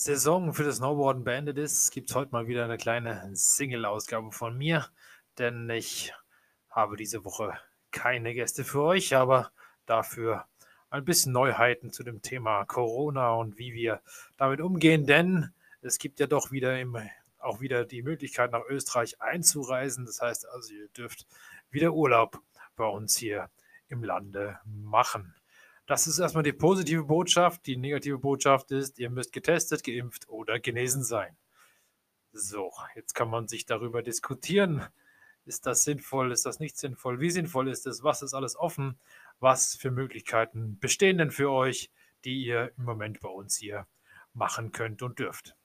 Saison für das Snowboarden beendet ist, gibt es heute mal wieder eine kleine Single-Ausgabe von mir, denn ich habe diese Woche keine Gäste für euch, aber dafür ein bisschen Neuheiten zu dem Thema Corona und wie wir damit umgehen, denn es gibt ja doch wieder im, auch wieder die Möglichkeit nach Österreich einzureisen. Das heißt also, ihr dürft wieder Urlaub bei uns hier im Lande machen. Das ist erstmal die positive Botschaft. Die negative Botschaft ist, ihr müsst getestet, geimpft oder genesen sein. So, jetzt kann man sich darüber diskutieren. Ist das sinnvoll? Ist das nicht sinnvoll? Wie sinnvoll ist es? Was ist alles offen? Was für Möglichkeiten bestehen denn für euch, die ihr im Moment bei uns hier machen könnt und dürft?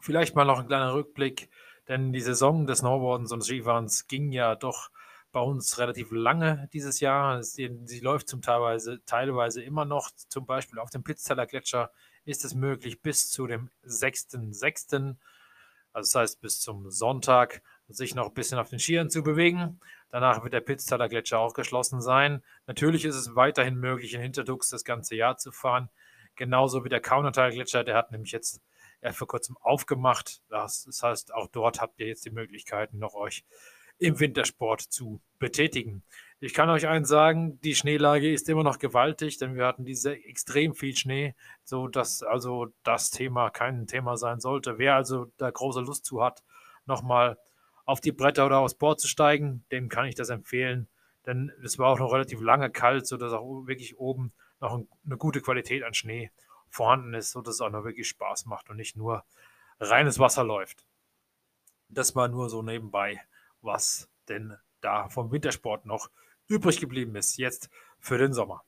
Vielleicht mal noch ein kleiner Rückblick, denn die Saison des Snowboardens und Skifahrens ging ja doch bei uns relativ lange dieses Jahr. Sie, läuft zum Teilweise, teilweise immer noch. Zum Beispiel auf dem Pitzteller Gletscher ist es möglich bis zu dem 6.6., also das heißt bis zum Sonntag, sich noch ein bisschen auf den Skiern zu bewegen. Danach wird der Pitztaler Gletscher auch geschlossen sein. Natürlich ist es weiterhin möglich, in Hinterdux das ganze Jahr zu fahren. Genauso wie der Kaunertal Gletscher, der hat nämlich jetzt er vor kurzem aufgemacht. Das, das heißt, auch dort habt ihr jetzt die Möglichkeiten, noch euch im Wintersport zu betätigen. Ich kann euch eins sagen, die Schneelage ist immer noch gewaltig, denn wir hatten diese extrem viel Schnee, so dass also das Thema kein Thema sein sollte. Wer also da große Lust zu hat, nochmal auf die Bretter oder aufs Board zu steigen, dem kann ich das empfehlen, denn es war auch noch relativ lange kalt, sodass auch wirklich oben noch eine gute Qualität an Schnee vorhanden ist, sodass es auch noch wirklich Spaß macht und nicht nur reines Wasser läuft. Das war nur so nebenbei was denn da vom Wintersport noch übrig geblieben ist, jetzt für den Sommer.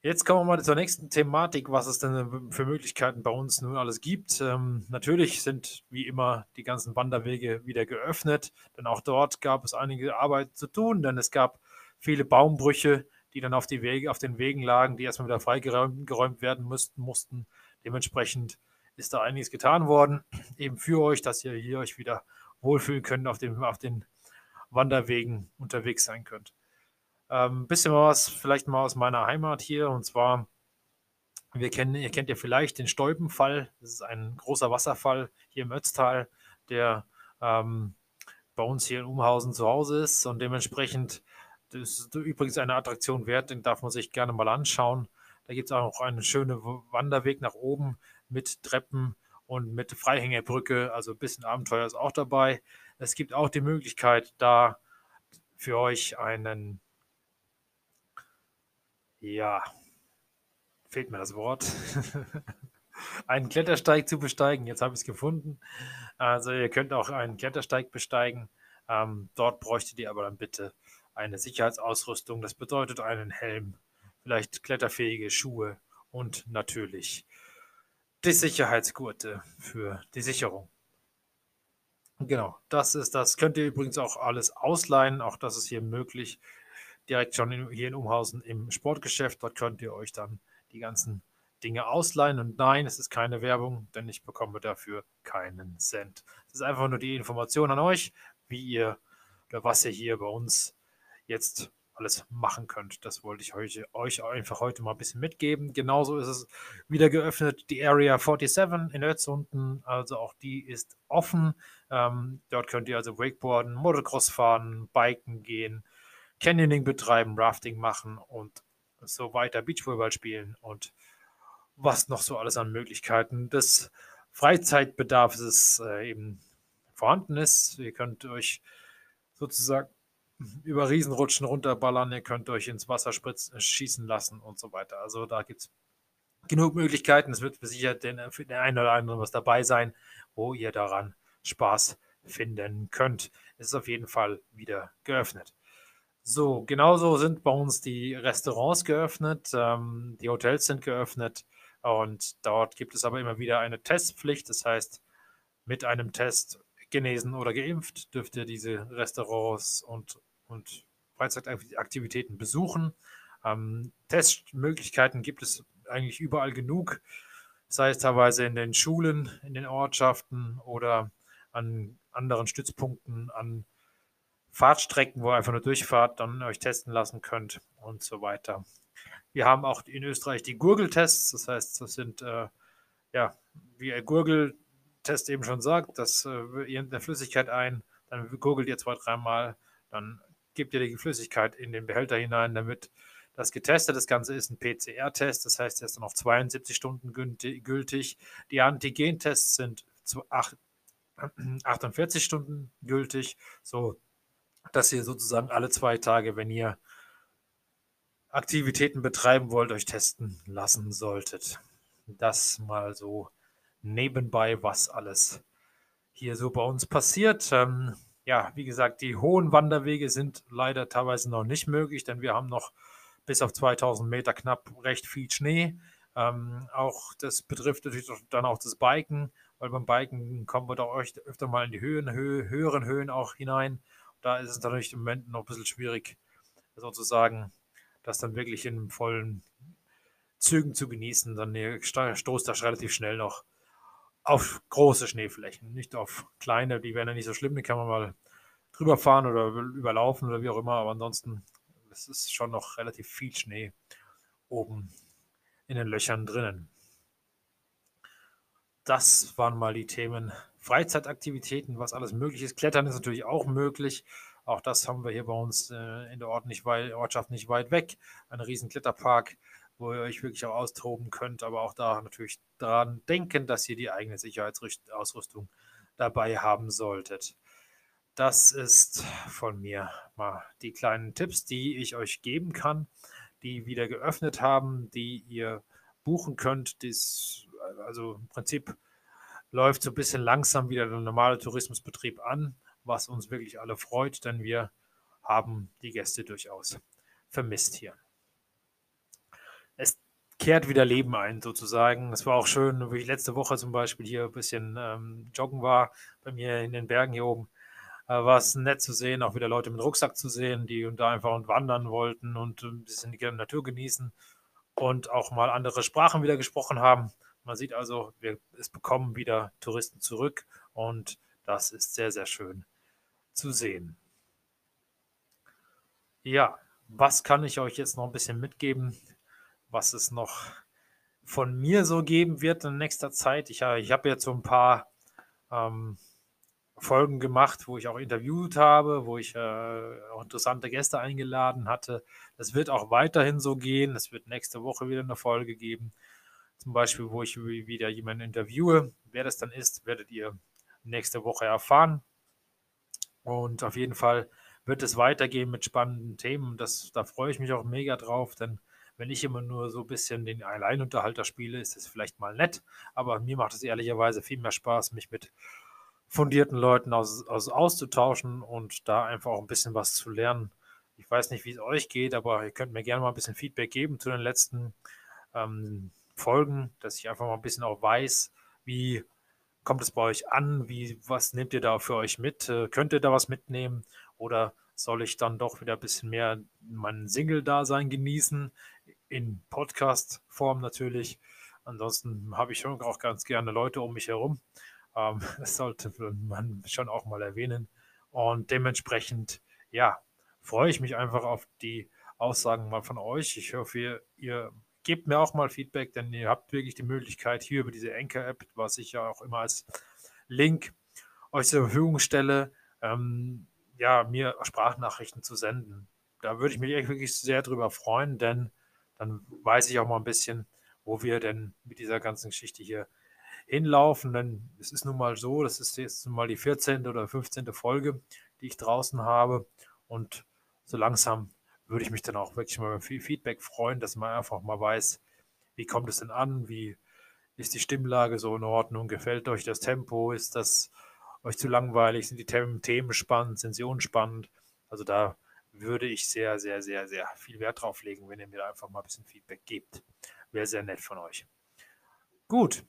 Jetzt kommen wir mal zur nächsten Thematik, was es denn für Möglichkeiten bei uns nun alles gibt. Ähm, natürlich sind wie immer die ganzen Wanderwege wieder geöffnet, denn auch dort gab es einige Arbeit zu tun, denn es gab viele Baumbrüche, die dann auf, die Wege, auf den Wegen lagen, die erstmal wieder freigeräumt werden mussten, mussten. Dementsprechend ist da einiges getan worden, eben für euch, dass ihr hier euch wieder wohlfühlen könnt, auf, dem, auf den Wanderwegen unterwegs sein könnt. Ein ähm, bisschen was vielleicht mal aus meiner Heimat hier und zwar, wir kennen, ihr kennt ja vielleicht den Stolpenfall. Das ist ein großer Wasserfall hier im Ötztal, der ähm, bei uns hier in Umhausen zu Hause ist und dementsprechend das ist übrigens eine Attraktion wert, den darf man sich gerne mal anschauen. Da gibt es auch noch einen schönen Wanderweg nach oben mit Treppen und mit Freihängerbrücke, also ein bisschen Abenteuer ist auch dabei. Es gibt auch die Möglichkeit, da für euch einen, ja, fehlt mir das Wort, einen Klettersteig zu besteigen. Jetzt habe ich es gefunden. Also ihr könnt auch einen Klettersteig besteigen. Ähm, dort bräuchtet ihr aber dann bitte eine Sicherheitsausrüstung. Das bedeutet einen Helm, vielleicht kletterfähige Schuhe und natürlich die Sicherheitsgurte für die Sicherung. Genau, das ist das. Könnt ihr übrigens auch alles ausleihen. Auch das ist hier möglich. Direkt schon in, hier in Umhausen im Sportgeschäft. Dort könnt ihr euch dann die ganzen Dinge ausleihen. Und nein, es ist keine Werbung, denn ich bekomme dafür keinen Cent. Es ist einfach nur die Information an euch, wie ihr oder was ihr hier bei uns jetzt alles machen könnt. Das wollte ich euch, euch einfach heute mal ein bisschen mitgeben. Genauso ist es wieder geöffnet, die Area 47 in Ötzunten. Also auch die ist offen. Ähm, dort könnt ihr also Wakeboarden, Motocross fahren, Biken gehen, Canyoning betreiben, Rafting machen und so weiter, Beachvolleyball spielen und was noch so alles an Möglichkeiten des Freizeitbedarfs äh, eben vorhanden ist. Ihr könnt euch sozusagen über Riesenrutschen runterballern, ihr könnt euch ins Wasser spritzen, äh, schießen lassen und so weiter. Also da gibt es genug Möglichkeiten. Es wird sicher den, für den einen oder anderen was dabei sein, wo ihr daran Spaß finden könnt. Es ist auf jeden Fall wieder geöffnet. So, genauso sind bei uns die Restaurants geöffnet, ähm, die Hotels sind geöffnet. Und dort gibt es aber immer wieder eine Testpflicht. Das heißt, mit einem Test genesen oder geimpft dürft ihr diese Restaurants und, und Freizeitaktivitäten besuchen. Ähm, Testmöglichkeiten gibt es eigentlich überall genug, sei es teilweise in den Schulen, in den Ortschaften oder an anderen Stützpunkten, an Fahrtstrecken, wo ihr einfach nur durchfahrt, dann euch testen lassen könnt und so weiter. Wir haben auch in Österreich die Gurgeltests, das heißt, das sind, äh, ja, wie ein Gurgeltest eben schon sagt, das äh, ihr eine Flüssigkeit ein, dann gurgelt ihr zwei, dreimal, dann gebt ihr die Flüssigkeit in den Behälter hinein, damit das getestet. Das Ganze ist ein PCR-Test, das heißt, er ist dann auf 72 Stunden gültig. Die Antigen-Tests sind 48 Stunden gültig, so dass ihr sozusagen alle zwei Tage, wenn ihr Aktivitäten betreiben wollt, euch testen lassen solltet. Das mal so nebenbei, was alles hier so bei uns passiert. Ähm, ja, wie gesagt, die hohen Wanderwege sind leider teilweise noch nicht möglich, denn wir haben noch bis auf 2000 Meter knapp recht viel Schnee. Ähm, auch das betrifft natürlich dann auch das Biken, weil beim Biken kommen wir da öfter mal in die Höhen, Hö höheren Höhen auch hinein. Da ist es natürlich im Moment noch ein bisschen schwierig, sozusagen, das dann wirklich in vollen Zügen zu genießen. Dann stoßt das relativ schnell noch auf große Schneeflächen, nicht auf kleine, die werden ja nicht so schlimm, die kann man mal drüber fahren oder überlaufen oder wie auch immer, aber ansonsten es ist schon noch relativ viel Schnee oben in den Löchern drinnen. Das waren mal die Themen Freizeitaktivitäten, was alles möglich ist. Klettern ist natürlich auch möglich. Auch das haben wir hier bei uns äh, in der Ortschaft nicht weit weg. Ein riesen Kletterpark, wo ihr euch wirklich auch austoben könnt, aber auch da natürlich daran denken, dass ihr die eigene Sicherheitsausrüstung dabei haben solltet. Das ist von mir mal die kleinen Tipps, die ich euch geben kann, die wieder geöffnet haben, die ihr buchen könnt. Dies, also im Prinzip läuft so ein bisschen langsam wieder der normale Tourismusbetrieb an, was uns wirklich alle freut, denn wir haben die Gäste durchaus vermisst hier. Kehrt wieder Leben ein, sozusagen. Es war auch schön, wie ich letzte Woche zum Beispiel hier ein bisschen ähm, joggen war, bei mir in den Bergen hier oben. Äh, war es nett zu sehen, auch wieder Leute mit Rucksack zu sehen, die da einfach wandern wollten und ein bisschen die Natur genießen und auch mal andere Sprachen wieder gesprochen haben. Man sieht also, wir, es bekommen wieder Touristen zurück und das ist sehr, sehr schön zu sehen. Ja, was kann ich euch jetzt noch ein bisschen mitgeben, was es noch von mir so geben wird in nächster Zeit? Ich, ich habe jetzt so ein paar ähm, Folgen gemacht, wo ich auch interviewt habe, wo ich äh, auch interessante Gäste eingeladen hatte. Das wird auch weiterhin so gehen. Es wird nächste Woche wieder eine Folge geben. Zum Beispiel, wo ich wieder jemanden interviewe. Wer das dann ist, werdet ihr nächste Woche erfahren. Und auf jeden Fall wird es weitergehen mit spannenden Themen. Das, da freue ich mich auch mega drauf, denn wenn ich immer nur so ein bisschen den Alleinunterhalter spiele, ist es vielleicht mal nett. Aber mir macht es ehrlicherweise viel mehr Spaß, mich mit fundierten Leuten aus, aus, auszutauschen und da einfach auch ein bisschen was zu lernen. Ich weiß nicht, wie es euch geht, aber ihr könnt mir gerne mal ein bisschen Feedback geben zu den letzten ähm, Folgen, dass ich einfach mal ein bisschen auch weiß, wie kommt es bei euch an, wie, was nehmt ihr da für euch mit? Äh, könnt ihr da was mitnehmen oder soll ich dann doch wieder ein bisschen mehr mein Single-Dasein genießen, in Podcast-Form natürlich. Ansonsten habe ich schon auch ganz gerne Leute um mich herum. Ähm, das sollte man schon auch mal erwähnen. Und dementsprechend, ja, freue ich mich einfach auf die Aussagen mal von euch. Ich hoffe, ihr, ihr gebt mir auch mal Feedback, denn ihr habt wirklich die Möglichkeit, hier über diese Anchor-App, was ich ja auch immer als Link euch zur Verfügung stelle, ähm, ja, mir Sprachnachrichten zu senden. Da würde ich mich wirklich sehr drüber freuen, denn dann weiß ich auch mal ein bisschen, wo wir denn mit dieser ganzen Geschichte hier hinlaufen. Denn es ist nun mal so, das ist jetzt nun mal die 14. oder 15. Folge, die ich draußen habe. Und so langsam würde ich mich dann auch wirklich mal viel Feedback freuen, dass man einfach mal weiß, wie kommt es denn an, wie ist die Stimmlage so in Ordnung, gefällt euch das Tempo, ist das euch zu langweilig, sind die Themen spannend, sind sie unspannend. Also da würde ich sehr, sehr, sehr, sehr viel Wert drauf legen, wenn ihr mir einfach mal ein bisschen Feedback gebt. Wäre sehr nett von euch. Gut.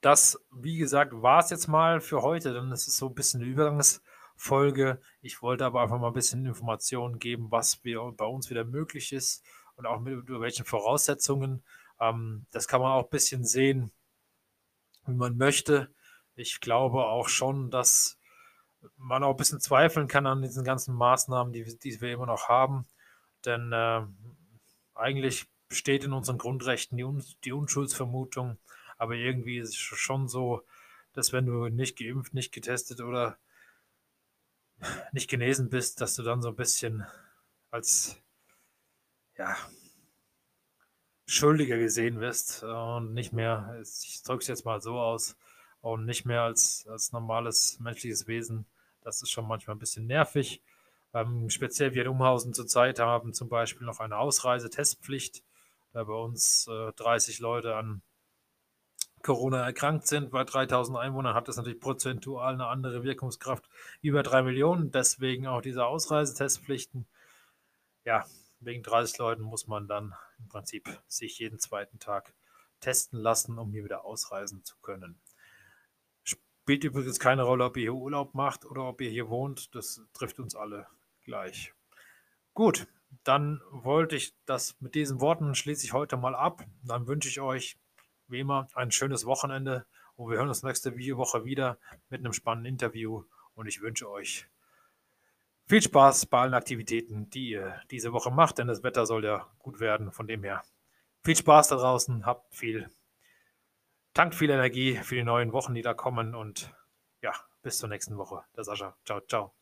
Das, wie gesagt, war es jetzt mal für heute. Dann ist es so ein bisschen eine Übergangsfolge. Ich wollte aber einfach mal ein bisschen Informationen geben, was wir bei uns wieder möglich ist und auch mit über welchen Voraussetzungen. Ähm, das kann man auch ein bisschen sehen, wie man möchte. Ich glaube auch schon, dass man auch ein bisschen zweifeln kann an diesen ganzen Maßnahmen, die, die wir immer noch haben. Denn äh, eigentlich besteht in unseren Grundrechten die, Un die Unschuldsvermutung. Aber irgendwie ist es schon so, dass wenn du nicht geimpft, nicht getestet oder nicht genesen bist, dass du dann so ein bisschen als ja, Schuldiger gesehen wirst und nicht mehr, ich drücke es jetzt mal so aus, und nicht mehr als, als normales menschliches Wesen. Das ist schon manchmal ein bisschen nervig. Ähm, speziell wir in Umhausen zurzeit haben zum Beispiel noch eine Ausreisetestpflicht, da bei uns äh, 30 Leute an Corona erkrankt sind. Bei 3000 Einwohnern hat das natürlich prozentual eine andere Wirkungskraft. Über 3 Millionen, deswegen auch diese Ausreisetestpflichten. Ja, wegen 30 Leuten muss man dann im Prinzip sich jeden zweiten Tag testen lassen, um hier wieder ausreisen zu können. Spielt übrigens keine Rolle, ob ihr hier Urlaub macht oder ob ihr hier wohnt. Das trifft uns alle gleich. Gut, dann wollte ich das mit diesen Worten schließe ich heute mal ab. Dann wünsche ich euch wie immer ein schönes Wochenende und wir hören uns nächste Woche wieder mit einem spannenden Interview und ich wünsche euch viel Spaß bei allen Aktivitäten, die ihr diese Woche macht, denn das Wetter soll ja gut werden. Von dem her viel Spaß da draußen, habt viel, tankt viel Energie für die neuen Wochen, die da kommen und ja, bis zur nächsten Woche. Der Sascha. Ciao, ciao.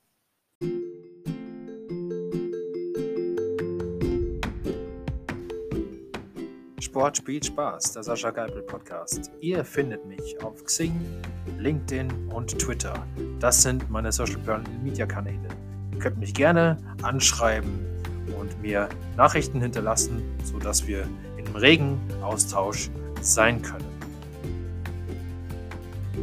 Sport spielt Spaß, der Sascha Geipel Podcast. Ihr findet mich auf Xing, LinkedIn und Twitter. Das sind meine Social Media Kanäle. Ihr könnt mich gerne anschreiben und mir Nachrichten hinterlassen, sodass wir im regen Austausch sein können.